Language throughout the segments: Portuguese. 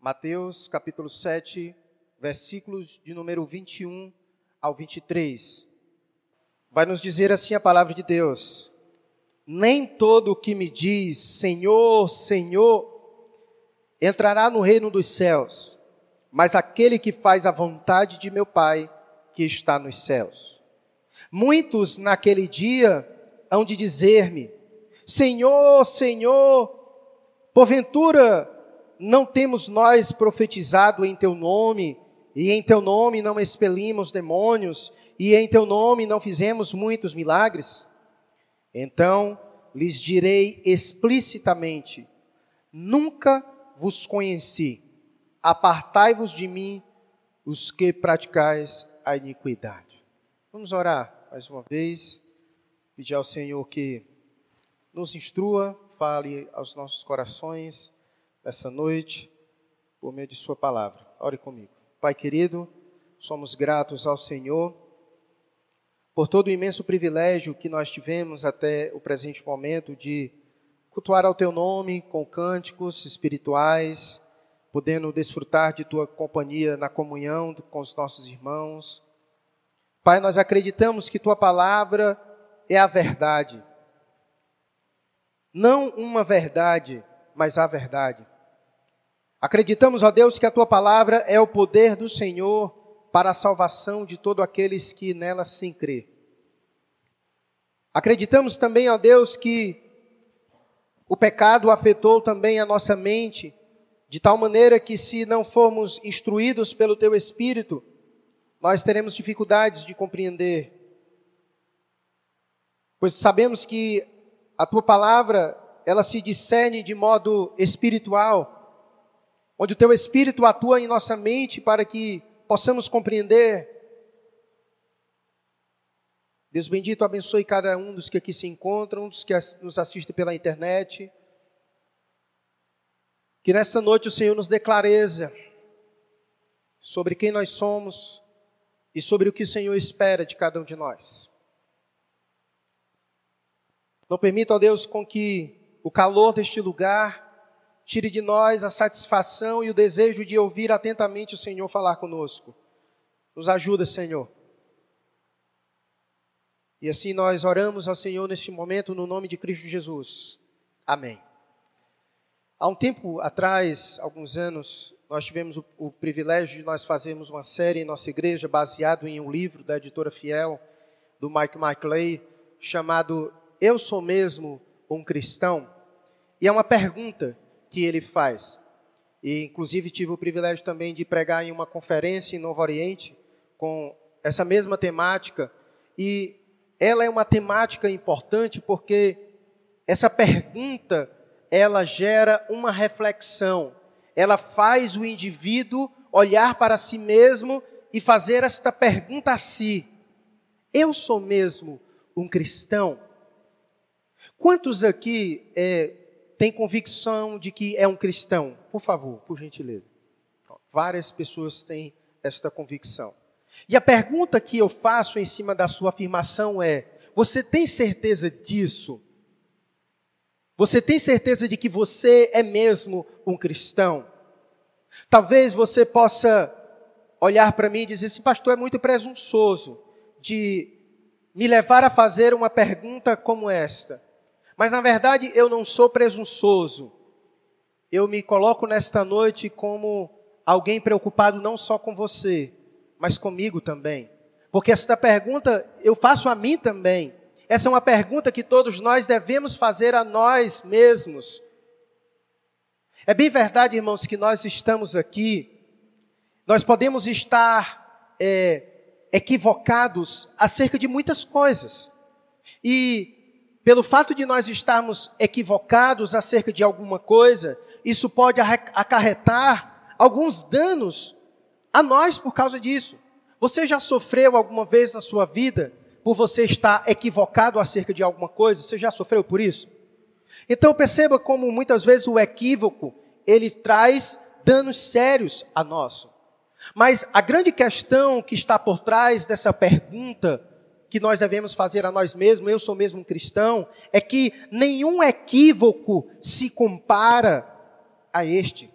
Mateus capítulo 7, versículos de número 21 ao 23. Vai nos dizer assim a palavra de Deus: Nem todo o que me diz Senhor, Senhor, entrará no reino dos céus, mas aquele que faz a vontade de meu Pai que está nos céus. Muitos naquele dia hão de dizer-me: Senhor, Senhor, porventura não temos nós profetizado em teu nome, e em teu nome não expelimos demônios, e em teu nome não fizemos muitos milagres? Então lhes direi explicitamente: Nunca vos conheci, apartai-vos de mim, os que praticais a iniquidade. Vamos orar mais uma vez, pedir ao Senhor que nos instrua, fale aos nossos corações essa noite, por meio de Sua palavra. Ore comigo. Pai querido, somos gratos ao Senhor por todo o imenso privilégio que nós tivemos até o presente momento de cultuar ao Teu nome com cânticos espirituais, podendo desfrutar de Tua companhia na comunhão com os nossos irmãos. Pai, nós acreditamos que Tua palavra é a verdade. Não uma verdade, mas a verdade. Acreditamos, ó Deus, que a tua palavra é o poder do Senhor para a salvação de todos aqueles que nela se crê. Acreditamos também, ó Deus, que o pecado afetou também a nossa mente, de tal maneira que se não formos instruídos pelo teu espírito, nós teremos dificuldades de compreender. Pois sabemos que a tua palavra, ela se discerne de modo espiritual onde o teu Espírito atua em nossa mente para que possamos compreender. Deus bendito, abençoe cada um dos que aqui se encontram, dos que nos assistem pela internet. Que nesta noite o Senhor nos dê clareza sobre quem nós somos e sobre o que o Senhor espera de cada um de nós. Não permita, ó Deus, com que o calor deste lugar Tire de nós a satisfação e o desejo de ouvir atentamente o Senhor falar conosco. Nos ajuda, Senhor. E assim nós oramos ao Senhor neste momento no nome de Cristo Jesus. Amém. Há um tempo atrás, alguns anos, nós tivemos o, o, privilégio de nós fazermos uma série em nossa igreja baseado em um livro da editora Fiel, do Mike McLeay, chamado Eu Sou Mesmo um Cristão. E é uma pergunta que ele faz. E, inclusive, tive o privilégio também de pregar em uma conferência em Novo Oriente com essa mesma temática. E ela é uma temática importante porque essa pergunta ela gera uma reflexão. Ela faz o indivíduo olhar para si mesmo e fazer esta pergunta a si: Eu sou mesmo um cristão? Quantos aqui é, tem convicção de que é um cristão? Por favor, por gentileza. Várias pessoas têm esta convicção. E a pergunta que eu faço em cima da sua afirmação é: você tem certeza disso? Você tem certeza de que você é mesmo um cristão? Talvez você possa olhar para mim e dizer assim, pastor, é muito presunçoso de me levar a fazer uma pergunta como esta. Mas na verdade eu não sou presunçoso. Eu me coloco nesta noite como alguém preocupado não só com você, mas comigo também. Porque esta pergunta eu faço a mim também. Essa é uma pergunta que todos nós devemos fazer a nós mesmos. É bem verdade, irmãos, que nós estamos aqui, nós podemos estar é, equivocados acerca de muitas coisas. E pelo fato de nós estarmos equivocados acerca de alguma coisa, isso pode acarretar alguns danos a nós por causa disso. Você já sofreu alguma vez na sua vida por você estar equivocado acerca de alguma coisa? Você já sofreu por isso? Então perceba como muitas vezes o equívoco, ele traz danos sérios a nós. Mas a grande questão que está por trás dessa pergunta que nós devemos fazer a nós mesmos, eu sou mesmo um cristão, é que nenhum equívoco se compara a este.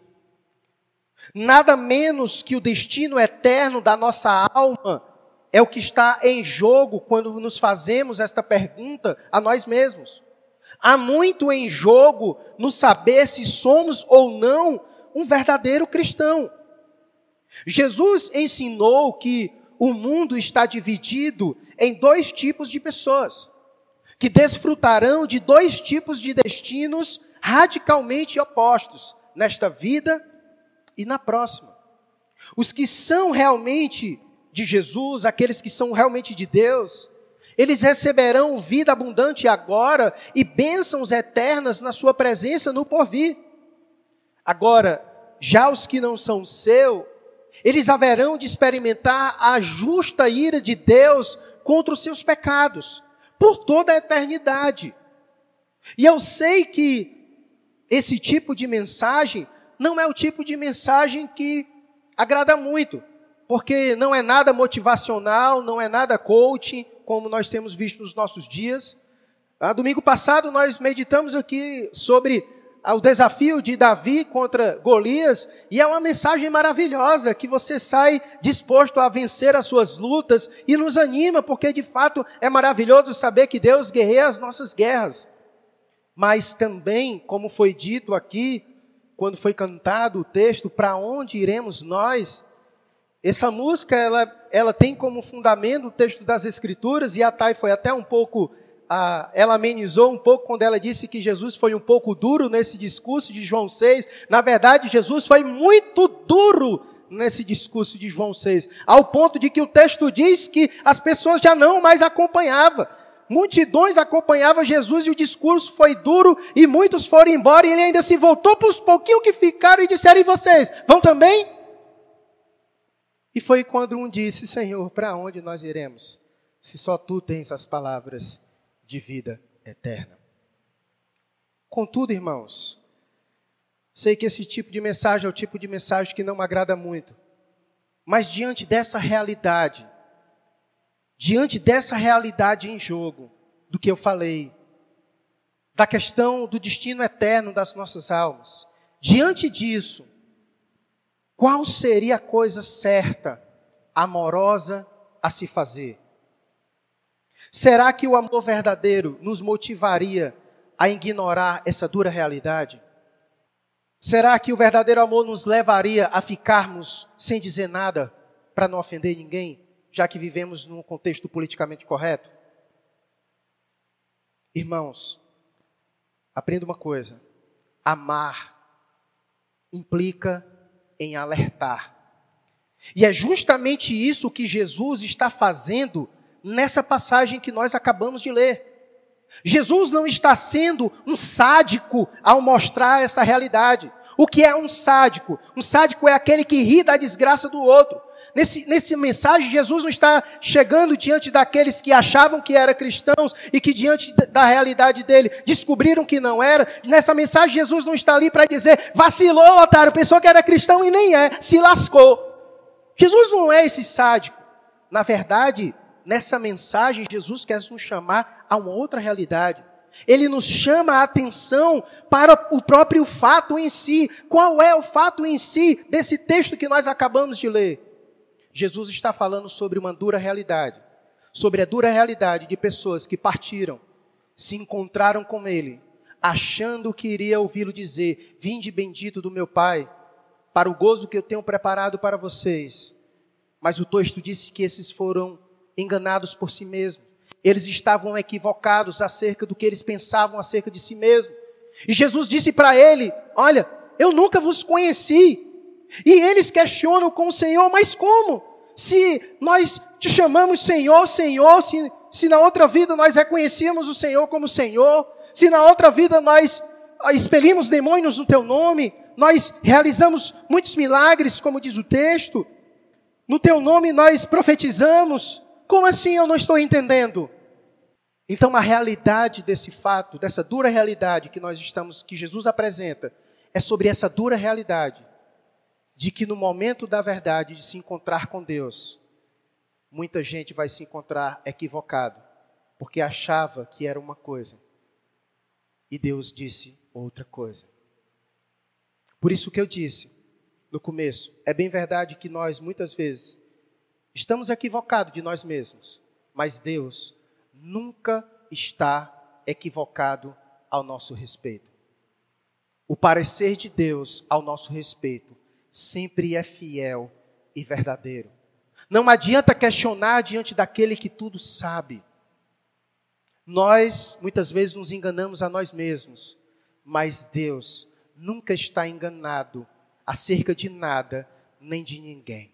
Nada menos que o destino eterno da nossa alma é o que está em jogo quando nos fazemos esta pergunta a nós mesmos. Há muito em jogo no saber se somos ou não um verdadeiro cristão. Jesus ensinou que o mundo está dividido em dois tipos de pessoas, que desfrutarão de dois tipos de destinos radicalmente opostos nesta vida e na próxima. Os que são realmente de Jesus, aqueles que são realmente de Deus, eles receberão vida abundante agora e bênçãos eternas na sua presença no porvir. Agora, já os que não são seu, eles haverão de experimentar a justa ira de Deus contra os seus pecados, por toda a eternidade. E eu sei que esse tipo de mensagem não é o tipo de mensagem que agrada muito, porque não é nada motivacional, não é nada coaching, como nós temos visto nos nossos dias. Ah, domingo passado nós meditamos aqui sobre o desafio de Davi contra Golias, e é uma mensagem maravilhosa que você sai disposto a vencer as suas lutas e nos anima, porque de fato é maravilhoso saber que Deus guerreia as nossas guerras. Mas também, como foi dito aqui, quando foi cantado o texto, para onde iremos nós? Essa música, ela, ela tem como fundamento o texto das Escrituras, e a Thay foi até um pouco ah, ela amenizou um pouco quando ela disse que Jesus foi um pouco duro nesse discurso de João 6. Na verdade, Jesus foi muito duro nesse discurso de João 6, ao ponto de que o texto diz que as pessoas já não mais acompanhavam. Multidões acompanhavam Jesus e o discurso foi duro e muitos foram embora e ele ainda se voltou para os pouquinhos que ficaram e disseram: E vocês, vão também? E foi quando um disse: Senhor, para onde nós iremos? Se só tu tens as palavras de vida eterna. Contudo, irmãos, sei que esse tipo de mensagem é o tipo de mensagem que não me agrada muito. Mas diante dessa realidade, diante dessa realidade em jogo, do que eu falei, da questão do destino eterno das nossas almas, diante disso, qual seria a coisa certa, amorosa a se fazer? Será que o amor verdadeiro nos motivaria a ignorar essa dura realidade? Será que o verdadeiro amor nos levaria a ficarmos sem dizer nada para não ofender ninguém, já que vivemos num contexto politicamente correto? Irmãos, aprenda uma coisa: amar implica em alertar. E é justamente isso que Jesus está fazendo nessa passagem que nós acabamos de ler. Jesus não está sendo um sádico ao mostrar essa realidade. O que é um sádico? Um sádico é aquele que ri da desgraça do outro. Nesse, nesse mensagem, Jesus não está chegando diante daqueles que achavam que eram cristãos e que, diante da realidade dele, descobriram que não era. Nessa mensagem, Jesus não está ali para dizer, vacilou, otário, pensou que era cristão e nem é, se lascou. Jesus não é esse sádico. Na verdade, nessa mensagem, Jesus quer nos chamar a uma outra realidade. Ele nos chama a atenção para o próprio fato em si. Qual é o fato em si desse texto que nós acabamos de ler? Jesus está falando sobre uma dura realidade. Sobre a dura realidade de pessoas que partiram, se encontraram com Ele, achando que iria ouvi-lo dizer: Vinde bendito do meu Pai, para o gozo que eu tenho preparado para vocês. Mas o texto disse que esses foram enganados por si mesmos. Eles estavam equivocados acerca do que eles pensavam acerca de si mesmos. E Jesus disse para ele: Olha, eu nunca vos conheci. E eles questionam com o Senhor: Mas como? Se nós te chamamos Senhor, Senhor, se, se na outra vida nós reconhecíamos o Senhor como Senhor, se na outra vida nós ah, expelimos demônios no teu nome, nós realizamos muitos milagres, como diz o texto, no teu nome nós profetizamos, como assim eu não estou entendendo? Então a realidade desse fato, dessa dura realidade que nós estamos, que Jesus apresenta, é sobre essa dura realidade de que no momento da verdade de se encontrar com Deus, muita gente vai se encontrar equivocado, porque achava que era uma coisa e Deus disse outra coisa. Por isso que eu disse, no começo. É bem verdade que nós, muitas vezes, estamos equivocados de nós mesmos, mas Deus nunca está equivocado ao nosso respeito. O parecer de Deus ao nosso respeito sempre é fiel e verdadeiro. Não adianta questionar diante daquele que tudo sabe. Nós, muitas vezes, nos enganamos a nós mesmos, mas Deus nunca está enganado acerca de nada nem de ninguém.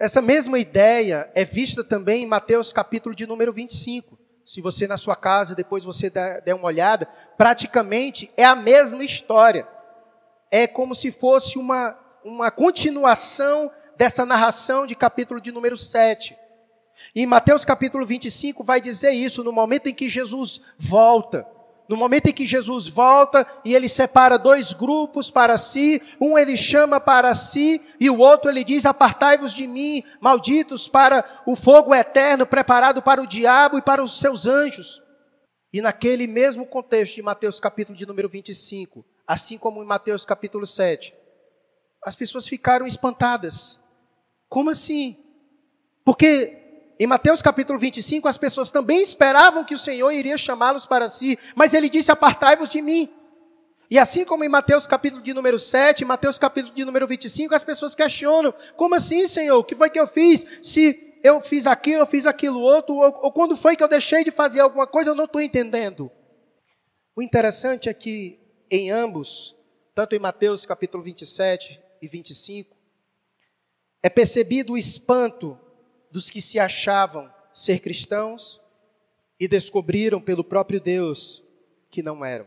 Essa mesma ideia é vista também em Mateus capítulo de número 25. Se você na sua casa, depois você der uma olhada, praticamente é a mesma história. É como se fosse uma, uma continuação dessa narração de capítulo de número 7. E Mateus capítulo 25 vai dizer isso, no momento em que Jesus volta. No momento em que Jesus volta e ele separa dois grupos para si, um ele chama para si e o outro ele diz: Apartai-vos de mim, malditos, para o fogo eterno preparado para o diabo e para os seus anjos. E naquele mesmo contexto de Mateus capítulo de número 25, assim como em Mateus capítulo 7, as pessoas ficaram espantadas. Como assim? Porque em Mateus capítulo 25, as pessoas também esperavam que o Senhor iria chamá-los para si, mas ele disse: Apartai-vos de mim. E assim como em Mateus capítulo de número 7, Mateus capítulo de número 25, as pessoas questionam: Como assim, Senhor? O que foi que eu fiz? Se eu fiz aquilo, eu fiz aquilo outro, ou, ou quando foi que eu deixei de fazer alguma coisa, eu não estou entendendo. O interessante é que em ambos, tanto em Mateus capítulo 27 e 25, é percebido o espanto dos que se achavam ser cristãos e descobriram pelo próprio Deus que não eram.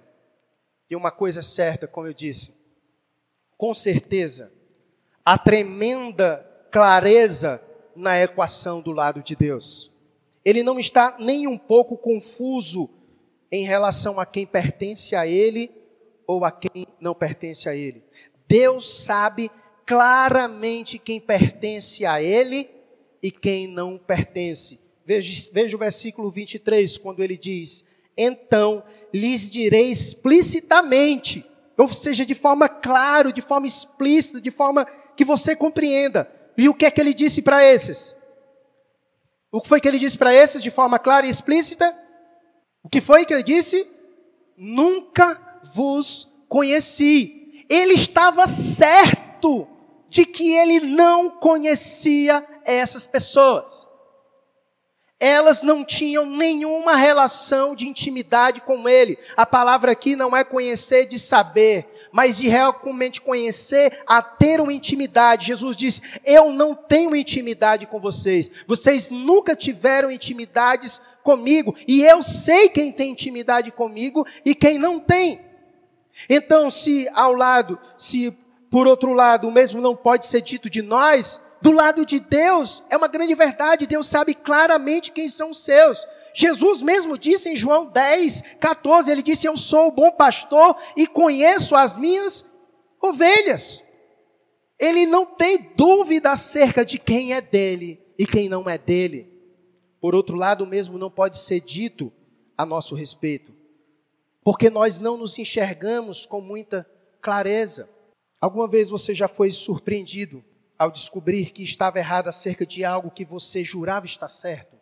E uma coisa certa, como eu disse, com certeza, a tremenda clareza na equação do lado de Deus. Ele não está nem um pouco confuso em relação a quem pertence a Ele ou a quem não pertence a Ele. Deus sabe claramente quem pertence a Ele e quem não pertence. Veja, veja o versículo 23, quando ele diz: Então lhes direi explicitamente, ou seja, de forma clara, de forma explícita, de forma que você compreenda. E o que é que ele disse para esses? O que foi que ele disse para esses de forma clara e explícita? O que foi que ele disse? Nunca vos conheci. Ele estava certo de que ele não conhecia essas pessoas. Elas não tinham nenhuma relação de intimidade com ele. A palavra aqui não é conhecer de saber, mas de realmente conhecer a ter uma intimidade. Jesus disse: Eu não tenho intimidade com vocês. Vocês nunca tiveram intimidades comigo. E eu sei quem tem intimidade comigo e quem não tem. Então, se ao lado, se por outro lado, o mesmo não pode ser dito de nós, do lado de Deus é uma grande verdade, Deus sabe claramente quem são os seus. Jesus mesmo disse em João 10, 14, ele disse: Eu sou o bom pastor e conheço as minhas ovelhas. Ele não tem dúvida acerca de quem é dele e quem não é dele. Por outro lado, o mesmo não pode ser dito a nosso respeito, porque nós não nos enxergamos com muita clareza. Alguma vez você já foi surpreendido ao descobrir que estava errado acerca de algo que você jurava estar certo?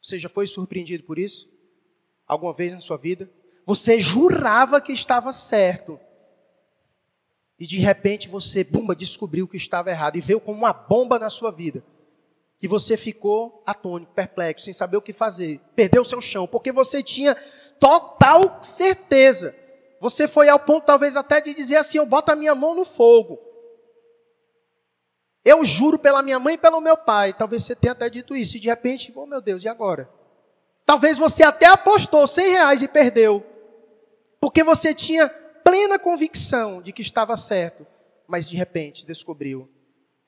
Você já foi surpreendido por isso? Alguma vez na sua vida? Você jurava que estava certo. E de repente você, bumba, descobriu que estava errado e veio como uma bomba na sua vida. E você ficou atônito, perplexo, sem saber o que fazer. Perdeu seu chão, porque você tinha total certeza você foi ao ponto, talvez, até de dizer assim: eu boto a minha mão no fogo. Eu juro pela minha mãe e pelo meu pai. Talvez você tenha até dito isso. E de repente, oh meu Deus, e agora? Talvez você até apostou 100 reais e perdeu. Porque você tinha plena convicção de que estava certo. Mas de repente descobriu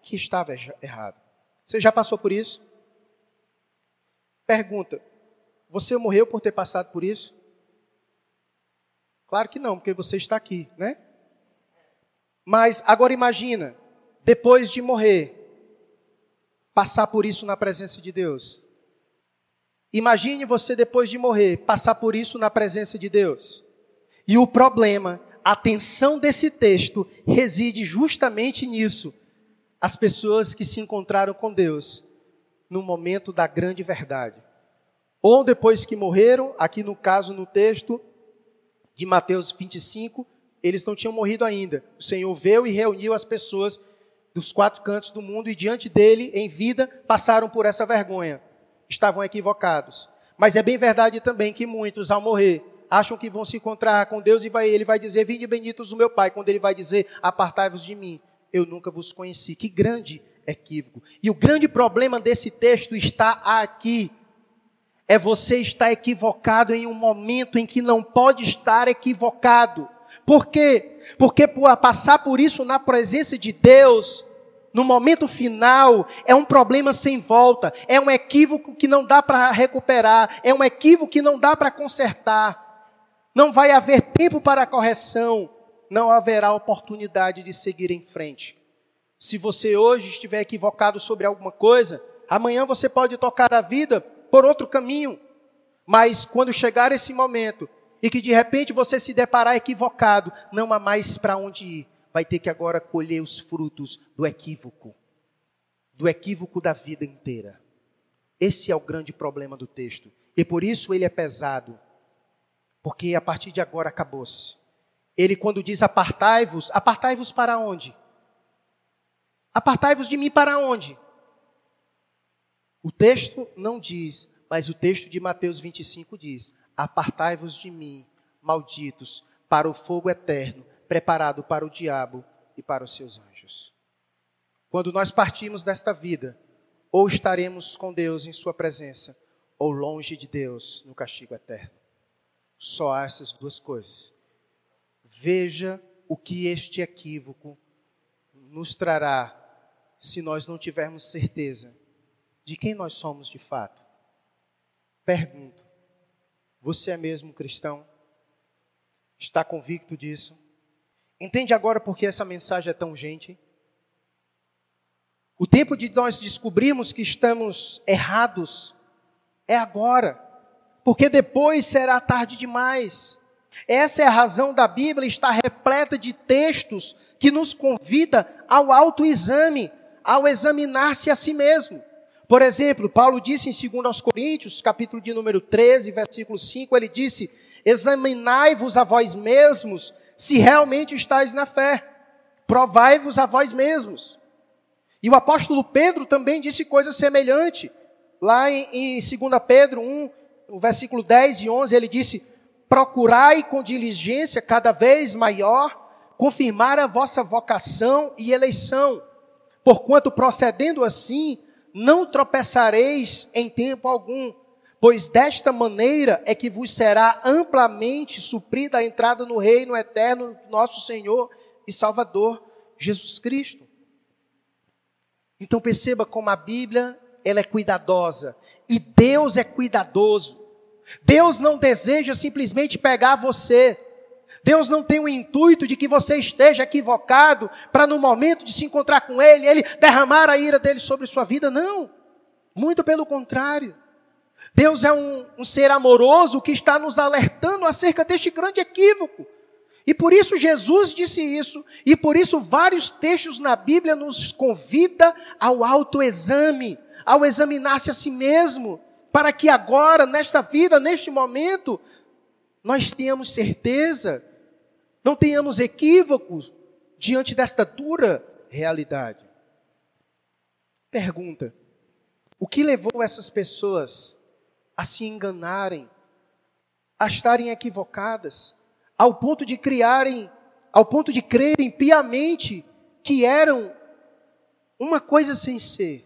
que estava errado. Você já passou por isso? Pergunta: você morreu por ter passado por isso? Claro que não, porque você está aqui, né? Mas agora imagina, depois de morrer, passar por isso na presença de Deus. Imagine você depois de morrer, passar por isso na presença de Deus. E o problema, a atenção desse texto reside justamente nisso. As pessoas que se encontraram com Deus no momento da grande verdade. Ou depois que morreram, aqui no caso no texto de Mateus 25, eles não tinham morrido ainda. O Senhor veio e reuniu as pessoas dos quatro cantos do mundo e diante dele, em vida, passaram por essa vergonha. Estavam equivocados. Mas é bem verdade também que muitos, ao morrer, acham que vão se encontrar com Deus e vai, ele vai dizer: Vinde benditos do meu Pai. Quando ele vai dizer: Apartai-vos de mim, eu nunca vos conheci. Que grande equívoco. E o grande problema desse texto está aqui. É você estar equivocado em um momento em que não pode estar equivocado. Por quê? Porque por passar por isso na presença de Deus, no momento final, é um problema sem volta, é um equívoco que não dá para recuperar, é um equívoco que não dá para consertar. Não vai haver tempo para correção, não haverá oportunidade de seguir em frente. Se você hoje estiver equivocado sobre alguma coisa, amanhã você pode tocar a vida por outro caminho. Mas quando chegar esse momento e que de repente você se deparar equivocado, não há mais para onde ir. Vai ter que agora colher os frutos do equívoco, do equívoco da vida inteira. Esse é o grande problema do texto. E por isso ele é pesado. Porque a partir de agora acabou-se. Ele, quando diz apartai-vos, apartai-vos para onde? Apartai-vos de mim para onde? O texto não diz, mas o texto de Mateus 25 diz: Apartai-vos de mim, malditos, para o fogo eterno, preparado para o diabo e para os seus anjos. Quando nós partimos desta vida, ou estaremos com Deus em Sua presença, ou longe de Deus no castigo eterno. Só há essas duas coisas. Veja o que este equívoco nos trará se nós não tivermos certeza de quem nós somos de fato. Pergunto: você é mesmo cristão? Está convicto disso? Entende agora por que essa mensagem é tão urgente? O tempo de nós descobrirmos que estamos errados é agora porque depois será tarde demais. Essa é a razão da Bíblia estar repleta de textos que nos convida ao autoexame, ao examinar-se a si mesmo. Por exemplo, Paulo disse em 2 aos Coríntios, capítulo de número 13, versículo 5, ele disse: "Examinai-vos a vós mesmos, se realmente estáis na fé. Provai-vos a vós mesmos." E o apóstolo Pedro também disse coisa semelhante, lá em, em 2 Pedro 1, o versículo 10 e 11, ele disse: Procurai com diligência cada vez maior confirmar a vossa vocação e eleição, porquanto procedendo assim, não tropeçareis em tempo algum, pois desta maneira é que vos será amplamente suprida a entrada no reino eterno do nosso Senhor e Salvador Jesus Cristo. Então perceba como a Bíblia ela é cuidadosa. E Deus é cuidadoso. Deus não deseja simplesmente pegar você. Deus não tem o intuito de que você esteja equivocado para no momento de se encontrar com Ele, Ele derramar a ira dele sobre sua vida. Não. Muito pelo contrário. Deus é um, um ser amoroso que está nos alertando acerca deste grande equívoco. E por isso Jesus disse isso, e por isso vários textos na Bíblia nos convida ao autoexame, ao examinar-se a si mesmo, para que agora, nesta vida, neste momento, nós tenhamos certeza, não tenhamos equívocos diante desta dura realidade. Pergunta: o que levou essas pessoas a se enganarem, a estarem equivocadas, ao ponto de criarem, ao ponto de crerem piamente que eram uma coisa sem ser?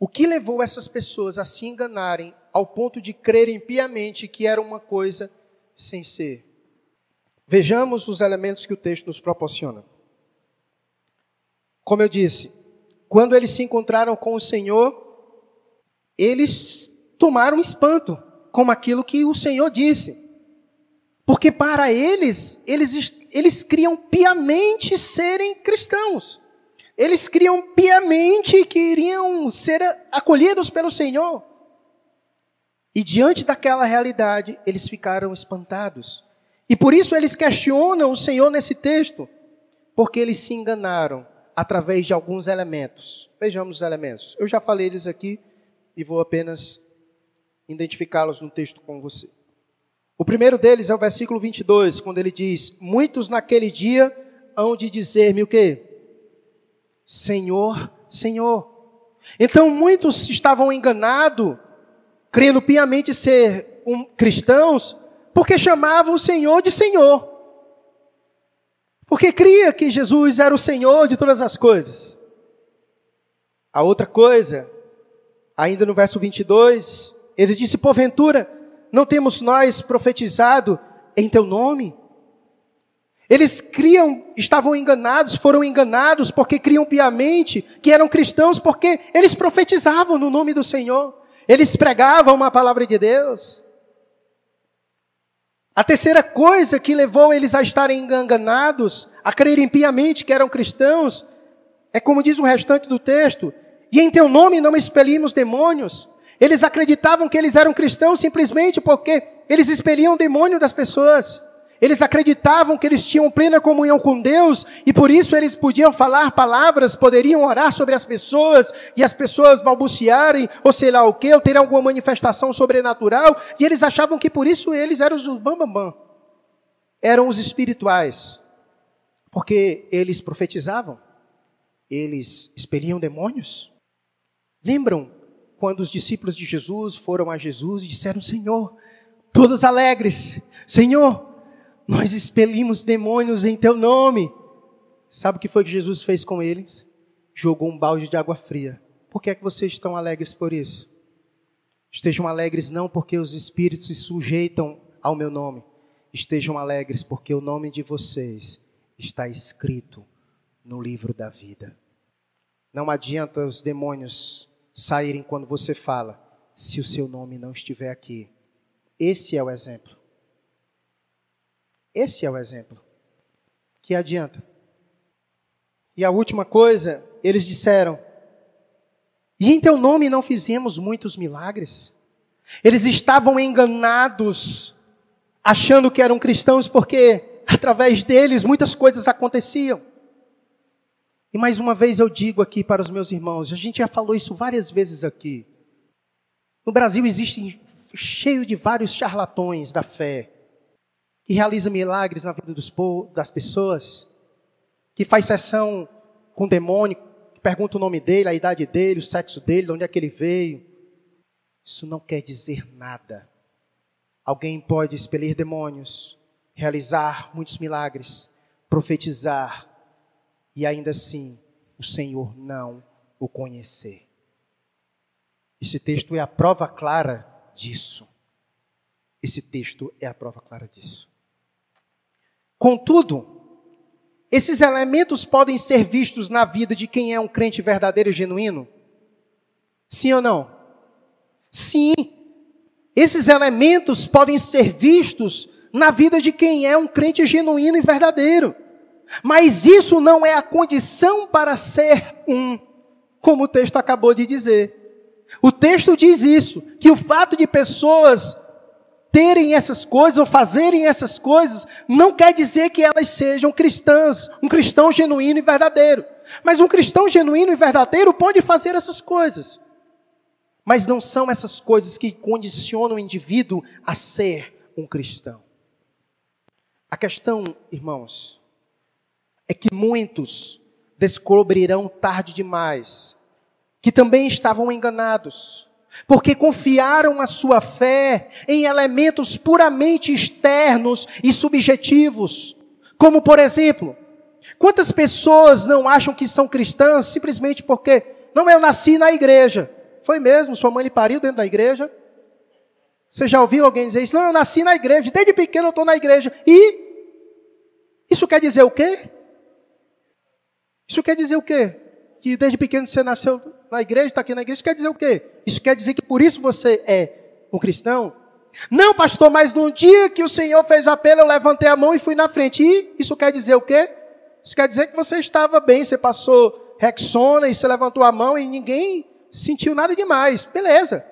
O que levou essas pessoas a se enganarem ao ponto de crerem piamente que era uma coisa sem ser? Vejamos os elementos que o texto nos proporciona. Como eu disse, quando eles se encontraram com o Senhor, eles tomaram espanto com aquilo que o Senhor disse. Porque para eles, eles, eles criam piamente serem cristãos. Eles criam piamente que iriam ser acolhidos pelo Senhor. E diante daquela realidade, eles ficaram espantados. E por isso eles questionam o Senhor nesse texto, porque eles se enganaram através de alguns elementos. Vejamos os elementos. Eu já falei eles aqui e vou apenas identificá-los no texto com você. O primeiro deles é o versículo 22, quando ele diz: Muitos naquele dia hão de dizer-me o quê? Senhor, Senhor. Então muitos estavam enganados, crendo piamente ser um, cristãos, porque chamavam o Senhor de Senhor. Porque cria que Jesus era o Senhor de todas as coisas. A outra coisa, ainda no verso 22, ele disse: Porventura, não temos nós profetizado em teu nome? Eles criam, estavam enganados, foram enganados porque criam piamente que eram cristãos, porque eles profetizavam no nome do Senhor, eles pregavam uma palavra de Deus. A terceira coisa que levou eles a estarem enganados, a crerem piamente que eram cristãos, é como diz o restante do texto: e em teu nome não expelimos demônios. Eles acreditavam que eles eram cristãos simplesmente porque eles expeliam o demônio das pessoas. Eles acreditavam que eles tinham plena comunhão com Deus e por isso eles podiam falar palavras, poderiam orar sobre as pessoas e as pessoas balbuciarem ou sei lá o que, ou terem alguma manifestação sobrenatural e eles achavam que por isso eles eram os bambambam. Bam, bam. Eram os espirituais. Porque eles profetizavam, eles expeliam demônios. Lembram quando os discípulos de Jesus foram a Jesus e disseram: Senhor, todos alegres, Senhor, nós expelimos demônios em teu nome. Sabe o que foi que Jesus fez com eles? Jogou um balde de água fria. Por que é que vocês estão alegres por isso? Estejam alegres não porque os espíritos se sujeitam ao meu nome. Estejam alegres porque o nome de vocês está escrito no livro da vida. Não adianta os demônios saírem quando você fala, se o seu nome não estiver aqui. Esse é o exemplo. Esse é o exemplo. Que adianta? E a última coisa, eles disseram: E em teu nome não fizemos muitos milagres? Eles estavam enganados, achando que eram cristãos, porque através deles muitas coisas aconteciam. E mais uma vez eu digo aqui para os meus irmãos, a gente já falou isso várias vezes aqui. No Brasil existe cheio de vários charlatões da fé, que realiza milagres na vida dos, das pessoas, que faz sessão com demônio, que pergunta o nome dele, a idade dele, o sexo dele, de onde é que ele veio. Isso não quer dizer nada. Alguém pode expelir demônios, realizar muitos milagres, profetizar, e ainda assim o Senhor não o conhecer. Esse texto é a prova clara disso. Esse texto é a prova clara disso. Contudo, esses elementos podem ser vistos na vida de quem é um crente verdadeiro e genuíno? Sim ou não? Sim. Esses elementos podem ser vistos na vida de quem é um crente genuíno e verdadeiro. Mas isso não é a condição para ser um, como o texto acabou de dizer. O texto diz isso, que o fato de pessoas terem essas coisas ou fazerem essas coisas não quer dizer que elas sejam cristãs, um cristão genuíno e verdadeiro. Mas um cristão genuíno e verdadeiro pode fazer essas coisas. Mas não são essas coisas que condicionam o indivíduo a ser um cristão. A questão, irmãos, é que muitos descobrirão tarde demais que também estavam enganados, porque confiaram a sua fé em elementos puramente externos e subjetivos, como por exemplo, quantas pessoas não acham que são cristãs simplesmente porque não eu nasci na igreja? Foi mesmo, sua mãe lhe pariu dentro da igreja? Você já ouviu alguém dizer isso? Não, eu nasci na igreja, desde pequeno eu estou na igreja. E isso quer dizer o quê? Isso quer dizer o quê? Que desde pequeno você nasceu na igreja, está aqui na igreja, isso quer dizer o quê? Isso quer dizer que por isso você é um cristão? Não, pastor, mas no dia que o Senhor fez apelo, eu levantei a mão e fui na frente. E isso quer dizer o quê? Isso quer dizer que você estava bem, você passou Rexona e você levantou a mão e ninguém sentiu nada demais. Beleza.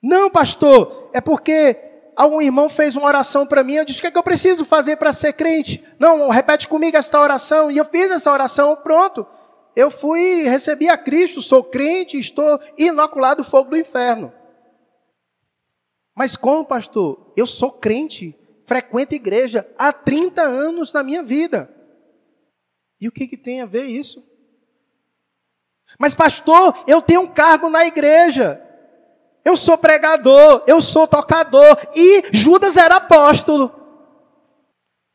Não, pastor, é porque algum irmão fez uma oração para mim, eu disse: o que, é que eu preciso fazer para ser crente? Não, repete comigo esta oração. E eu fiz essa oração, pronto. Eu fui, recebi a Cristo, sou crente, estou inoculado do fogo do inferno. Mas como, pastor? Eu sou crente, frequento igreja há 30 anos na minha vida. E o que, que tem a ver isso? Mas, pastor, eu tenho um cargo na igreja. Eu sou pregador, eu sou tocador. E Judas era apóstolo.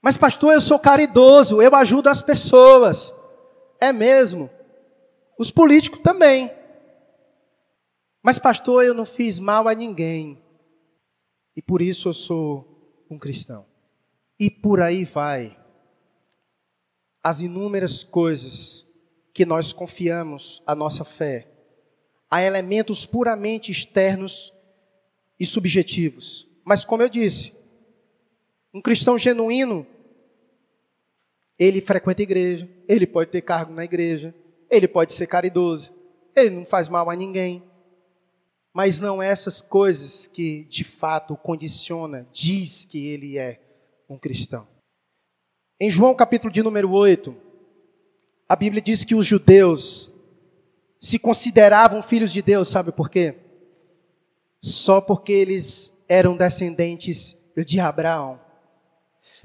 Mas, pastor, eu sou caridoso, eu ajudo as pessoas. É mesmo. Os políticos também. Mas, pastor, eu não fiz mal a ninguém. E por isso eu sou um cristão. E por aí vai. As inúmeras coisas que nós confiamos a nossa fé a elementos puramente externos e subjetivos. Mas, como eu disse, um cristão genuíno, ele frequenta a igreja, ele pode ter cargo na igreja, ele pode ser caridoso, ele não faz mal a ninguém. Mas não essas coisas que de fato condiciona, diz que ele é um cristão. Em João capítulo de número 8, a Bíblia diz que os judeus se consideravam filhos de Deus, sabe por quê? Só porque eles eram descendentes de Abraão.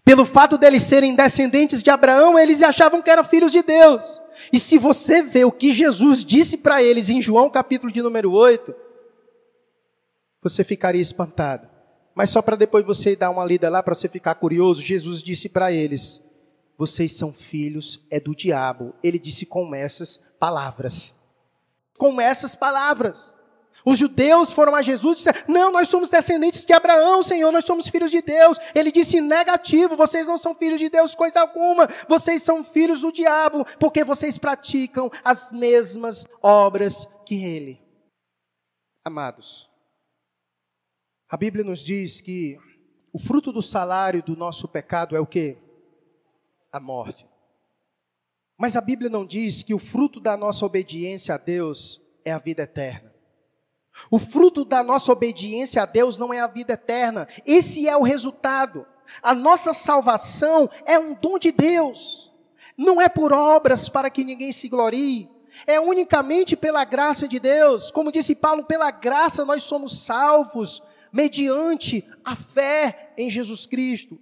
Pelo fato deles serem descendentes de Abraão, eles achavam que eram filhos de Deus. E se você vê o que Jesus disse para eles em João capítulo de número 8, você ficaria espantado. Mas só para depois você dar uma lida lá, para você ficar curioso, Jesus disse para eles: Vocês são filhos, é do diabo. Ele disse com essas palavras com essas palavras. Os judeus foram a Jesus e disseram: Não, nós somos descendentes de Abraão, Senhor, nós somos filhos de Deus. Ele disse negativo: Vocês não são filhos de Deus, coisa alguma. Vocês são filhos do diabo, porque vocês praticam as mesmas obras que ele. Amados, a Bíblia nos diz que o fruto do salário do nosso pecado é o que? A morte. Mas a Bíblia não diz que o fruto da nossa obediência a Deus é a vida eterna. O fruto da nossa obediência a Deus não é a vida eterna. Esse é o resultado. A nossa salvação é um dom de Deus. Não é por obras para que ninguém se glorie. É unicamente pela graça de Deus. Como disse Paulo, pela graça nós somos salvos mediante a fé em Jesus Cristo.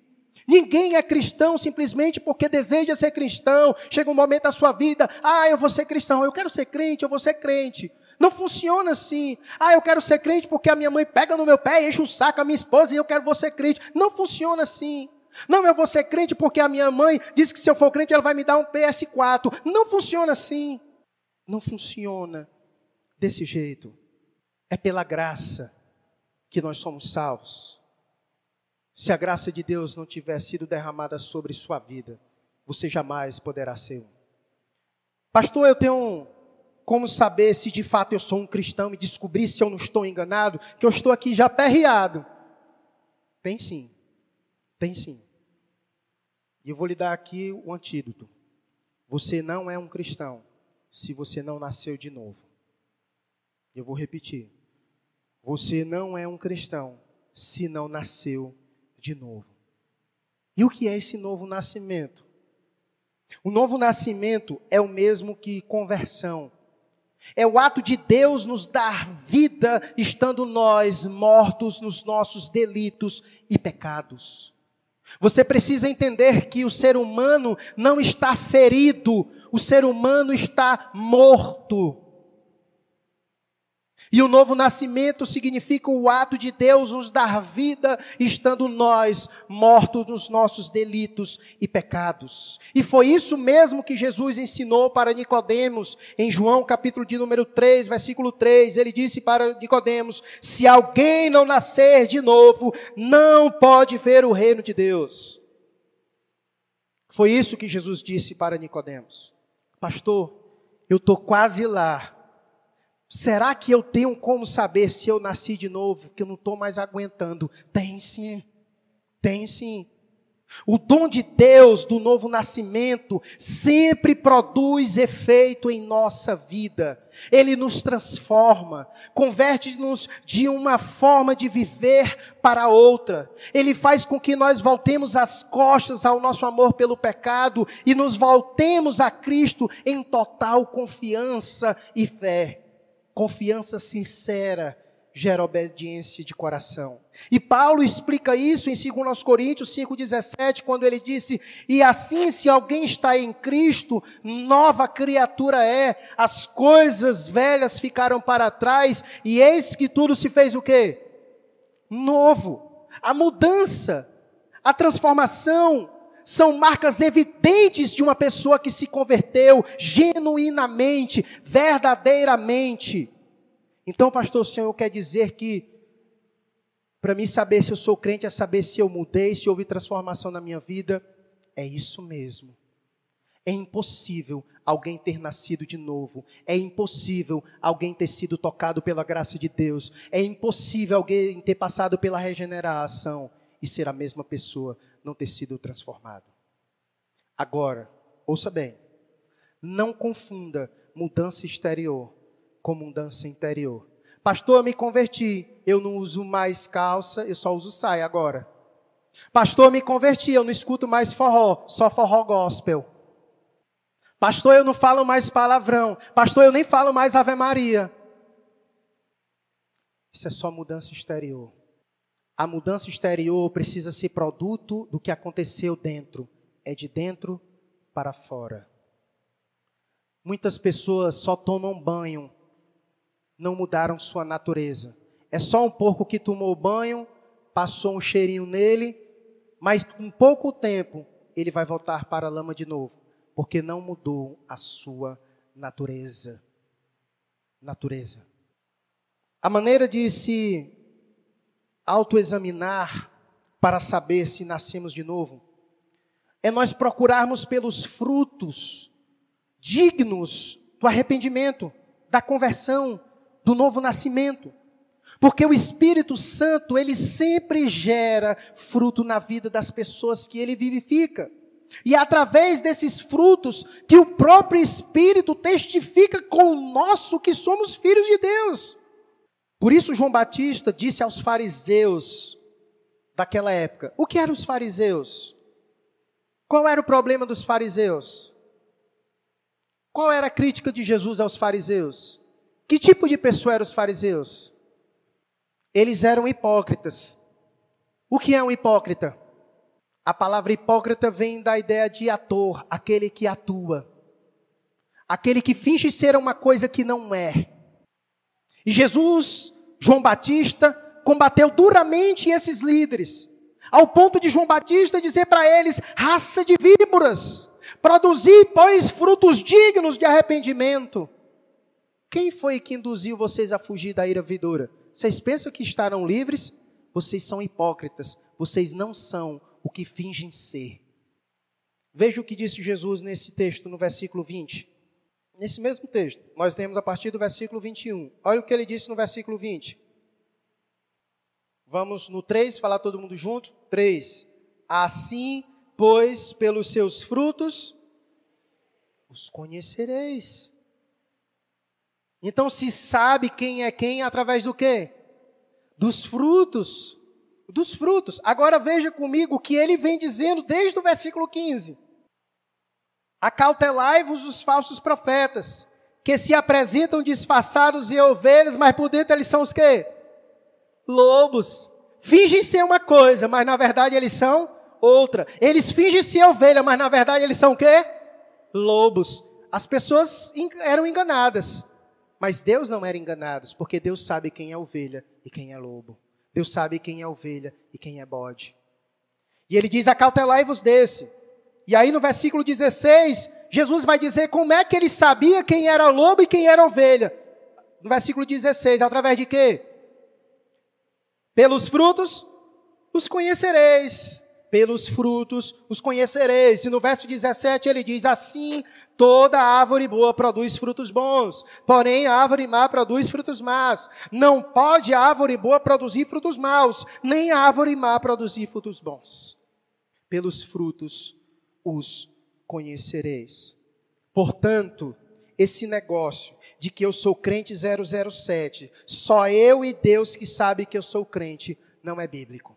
Ninguém é cristão simplesmente porque deseja ser cristão. Chega um momento da sua vida, ah, eu vou ser cristão, eu quero ser crente, eu vou ser crente. Não funciona assim. Ah, eu quero ser crente porque a minha mãe pega no meu pé e enche o saco a minha esposa e eu quero ser crente. Não funciona assim. Não, eu vou ser crente porque a minha mãe disse que se eu for crente ela vai me dar um PS4. Não funciona assim. Não funciona desse jeito. É pela graça que nós somos salvos se a graça de Deus não tiver sido derramada sobre sua vida, você jamais poderá ser um. Pastor, eu tenho como saber se de fato eu sou um cristão e descobrir se eu não estou enganado, que eu estou aqui já perreado. Tem sim. Tem sim. E eu vou lhe dar aqui o antídoto. Você não é um cristão se você não nasceu de novo. Eu vou repetir. Você não é um cristão se não nasceu de novo. E o que é esse novo nascimento? O novo nascimento é o mesmo que conversão. É o ato de Deus nos dar vida, estando nós mortos nos nossos delitos e pecados. Você precisa entender que o ser humano não está ferido, o ser humano está morto. E o novo nascimento significa o ato de Deus nos dar vida, estando nós mortos nos nossos delitos e pecados. E foi isso mesmo que Jesus ensinou para Nicodemos em João capítulo de número 3, versículo 3. Ele disse para Nicodemos: "Se alguém não nascer de novo, não pode ver o reino de Deus." Foi isso que Jesus disse para Nicodemos. Pastor, eu estou quase lá Será que eu tenho como saber se eu nasci de novo, que eu não estou mais aguentando? Tem sim, tem sim. O dom de Deus do novo nascimento sempre produz efeito em nossa vida. Ele nos transforma, converte-nos de uma forma de viver para outra. Ele faz com que nós voltemos as costas ao nosso amor pelo pecado e nos voltemos a Cristo em total confiança e fé. Confiança sincera gera obediência de coração. E Paulo explica isso em 2 Coríntios 5,17, quando ele disse: E assim, se alguém está em Cristo, nova criatura é, as coisas velhas ficaram para trás, e eis que tudo se fez o quê? Novo. A mudança, a transformação, são marcas evidentes de uma pessoa que se converteu genuinamente, verdadeiramente. Então, pastor, o senhor quer dizer que para mim saber se eu sou crente é saber se eu mudei, se houve transformação na minha vida? É isso mesmo. É impossível alguém ter nascido de novo. É impossível alguém ter sido tocado pela graça de Deus. É impossível alguém ter passado pela regeneração e ser a mesma pessoa, não ter sido transformado. Agora, ouça bem. Não confunda mudança exterior com mudança interior. Pastor, eu me converti, eu não uso mais calça, eu só uso saia agora. Pastor, eu me converti, eu não escuto mais forró, só forró gospel. Pastor, eu não falo mais palavrão. Pastor, eu nem falo mais Ave Maria. Isso é só mudança exterior. A mudança exterior precisa ser produto do que aconteceu dentro. É de dentro para fora. Muitas pessoas só tomam banho não mudaram sua natureza. É só um porco que tomou banho, passou um cheirinho nele, mas com pouco tempo ele vai voltar para a lama de novo, porque não mudou a sua natureza. Natureza. A maneira de se autoexaminar para saber se nascemos de novo é nós procurarmos pelos frutos dignos do arrependimento, da conversão, do novo nascimento. Porque o Espírito Santo, ele sempre gera fruto na vida das pessoas que ele vivifica. E é através desses frutos que o próprio Espírito testifica com o nosso que somos filhos de Deus. Por isso João Batista disse aos fariseus daquela época: O que eram os fariseus? Qual era o problema dos fariseus? Qual era a crítica de Jesus aos fariseus? Que tipo de pessoa eram os fariseus? Eles eram hipócritas. O que é um hipócrita? A palavra hipócrita vem da ideia de ator, aquele que atua. Aquele que finge ser uma coisa que não é. E Jesus, João Batista, combateu duramente esses líderes, ao ponto de João Batista dizer para eles: raça de víboras, produzir, pois, frutos dignos de arrependimento. Quem foi que induziu vocês a fugir da ira vidoura? Vocês pensam que estarão livres? Vocês são hipócritas. Vocês não são o que fingem ser. Veja o que disse Jesus nesse texto, no versículo 20. Nesse mesmo texto, nós temos a partir do versículo 21. Olha o que ele disse no versículo 20. Vamos no 3, falar todo mundo junto? 3. Assim, pois, pelos seus frutos os conhecereis. Então se sabe quem é quem através do quê? Dos frutos. Dos frutos. Agora veja comigo o que ele vem dizendo desde o versículo 15. Acautelai-vos os falsos profetas, que se apresentam disfarçados de ovelhas, mas por dentro eles são os quê? Lobos. Fingem ser uma coisa, mas na verdade eles são outra. Eles fingem ser ovelha, mas na verdade eles são o quê? Lobos. As pessoas eram enganadas. Mas Deus não era enganado, porque Deus sabe quem é ovelha e quem é lobo. Deus sabe quem é ovelha e quem é bode. E ele diz: Acautelai-vos desse. E aí no versículo 16, Jesus vai dizer como é que ele sabia quem era lobo e quem era ovelha. No versículo 16, através de quê? Pelos frutos os conhecereis pelos frutos os conhecereis. E no verso 17 ele diz assim: toda árvore boa produz frutos bons, porém a árvore má produz frutos maus. Não pode a árvore boa produzir frutos maus, nem a árvore má produzir frutos bons. pelos frutos os conhecereis. Portanto, esse negócio de que eu sou crente 007, só eu e Deus que sabe que eu sou crente, não é bíblico.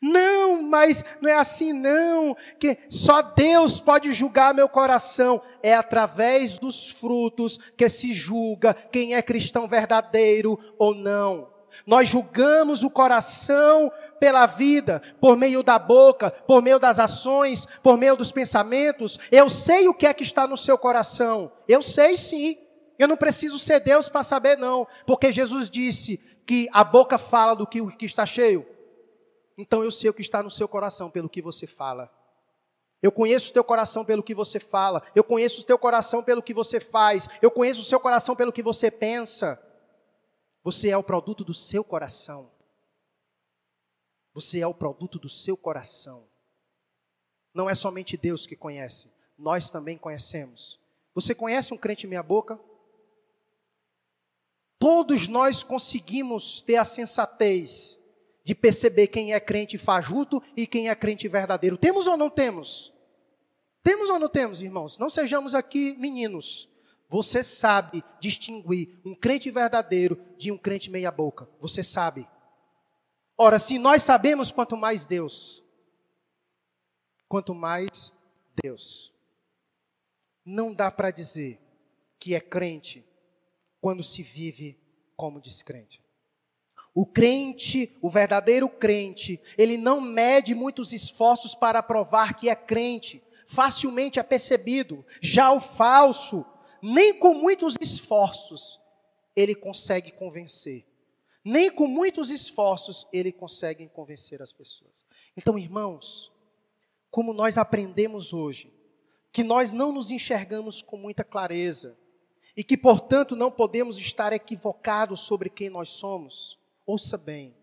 Não, mas não é assim não, que só Deus pode julgar meu coração. É através dos frutos que se julga quem é cristão verdadeiro ou não. Nós julgamos o coração pela vida, por meio da boca, por meio das ações, por meio dos pensamentos. Eu sei o que é que está no seu coração. Eu sei sim. Eu não preciso ser Deus para saber, não. Porque Jesus disse que a boca fala do que, o que está cheio. Então eu sei o que está no seu coração pelo que você fala. Eu conheço o teu coração pelo que você fala. Eu conheço o teu coração pelo que você faz. Eu conheço o seu coração pelo que você pensa. Você é o produto do seu coração. Você é o produto do seu coração. Não é somente Deus que conhece, nós também conhecemos. Você conhece um crente meia-boca? Todos nós conseguimos ter a sensatez de perceber quem é crente fajuto e quem é crente verdadeiro. Temos ou não temos? Temos ou não temos, irmãos? Não sejamos aqui meninos. Você sabe distinguir um crente verdadeiro de um crente meia-boca. Você sabe. Ora, se nós sabemos, quanto mais Deus. Quanto mais Deus. Não dá para dizer que é crente quando se vive como descrente. O crente, o verdadeiro crente, ele não mede muitos esforços para provar que é crente, facilmente é percebido. Já o falso, nem com muitos esforços ele consegue convencer. Nem com muitos esforços ele consegue convencer as pessoas. Então, irmãos, como nós aprendemos hoje, que nós não nos enxergamos com muita clareza e que, portanto, não podemos estar equivocados sobre quem nós somos Ouça bem.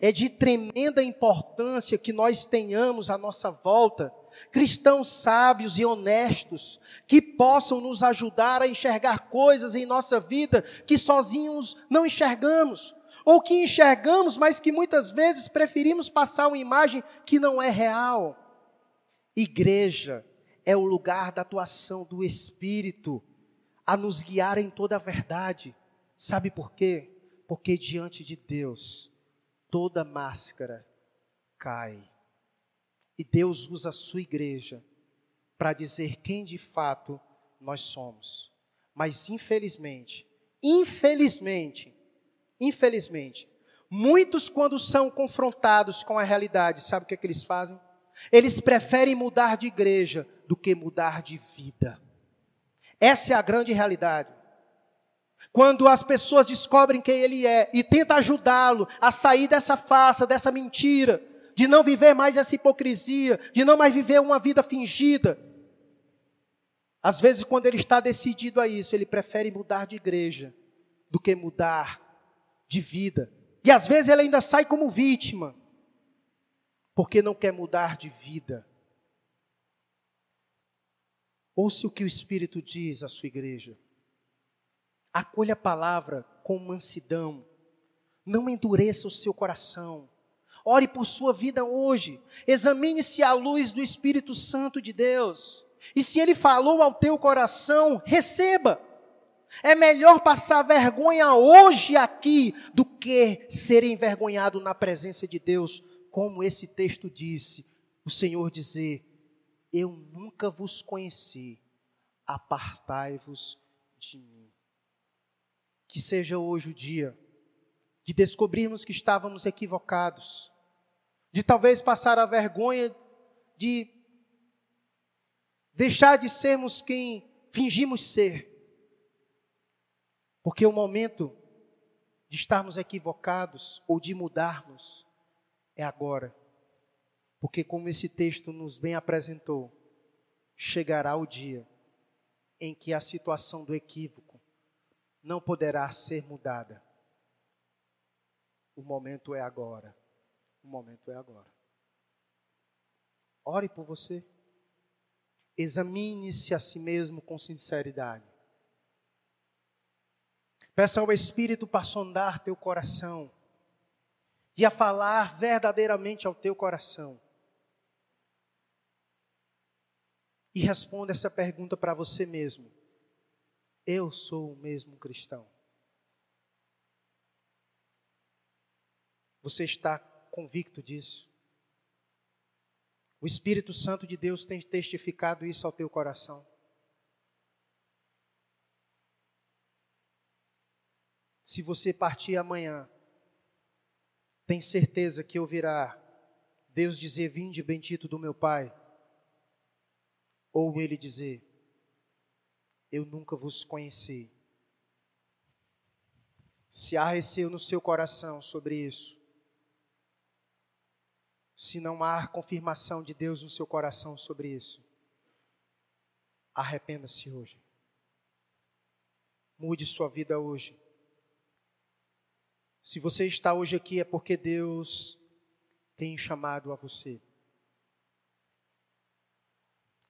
É de tremenda importância que nós tenhamos à nossa volta cristãos sábios e honestos que possam nos ajudar a enxergar coisas em nossa vida que sozinhos não enxergamos, ou que enxergamos, mas que muitas vezes preferimos passar uma imagem que não é real. Igreja é o lugar da atuação do Espírito a nos guiar em toda a verdade. Sabe por quê? Porque diante de Deus, toda máscara cai. E Deus usa a sua igreja para dizer quem de fato nós somos. Mas infelizmente, infelizmente, infelizmente, muitos quando são confrontados com a realidade, sabe o que, é que eles fazem? Eles preferem mudar de igreja do que mudar de vida. Essa é a grande realidade. Quando as pessoas descobrem quem ele é e tenta ajudá-lo a sair dessa farsa, dessa mentira, de não viver mais essa hipocrisia, de não mais viver uma vida fingida. Às vezes, quando ele está decidido a isso, ele prefere mudar de igreja do que mudar de vida. E às vezes ele ainda sai como vítima, porque não quer mudar de vida. Ouça o que o Espírito diz à sua igreja. Acolha a palavra com mansidão. Não endureça o seu coração. Ore por sua vida hoje. Examine-se à luz do Espírito Santo de Deus. E se ele falou ao teu coração, receba. É melhor passar vergonha hoje aqui do que ser envergonhado na presença de Deus, como esse texto disse. O Senhor dizer: Eu nunca vos conheci, apartai-vos de mim. Que seja hoje o dia de descobrirmos que estávamos equivocados, de talvez passar a vergonha de deixar de sermos quem fingimos ser. Porque o momento de estarmos equivocados ou de mudarmos é agora. Porque, como esse texto nos bem apresentou, chegará o dia em que a situação do equívoco não poderá ser mudada. O momento é agora. O momento é agora. Ore por você. Examine-se a si mesmo com sinceridade. Peça ao Espírito para sondar teu coração e a falar verdadeiramente ao teu coração. e responda essa pergunta para você mesmo. Eu sou o mesmo cristão. Você está convicto disso? O Espírito Santo de Deus tem testificado isso ao teu coração? Se você partir amanhã, tem certeza que ouvirá Deus dizer: Vinde, bendito do meu Pai. Ou ele dizer: Eu nunca vos conheci. Se há receio no seu coração sobre isso, se não há confirmação de Deus no seu coração sobre isso, arrependa-se hoje. Mude sua vida hoje. Se você está hoje aqui é porque Deus tem chamado a você.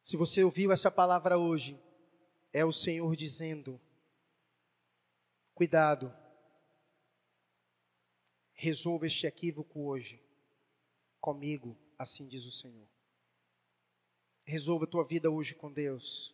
Se você ouviu essa palavra hoje, é o Senhor dizendo: cuidado, resolva este equívoco hoje, comigo, assim diz o Senhor. Resolva a tua vida hoje com Deus.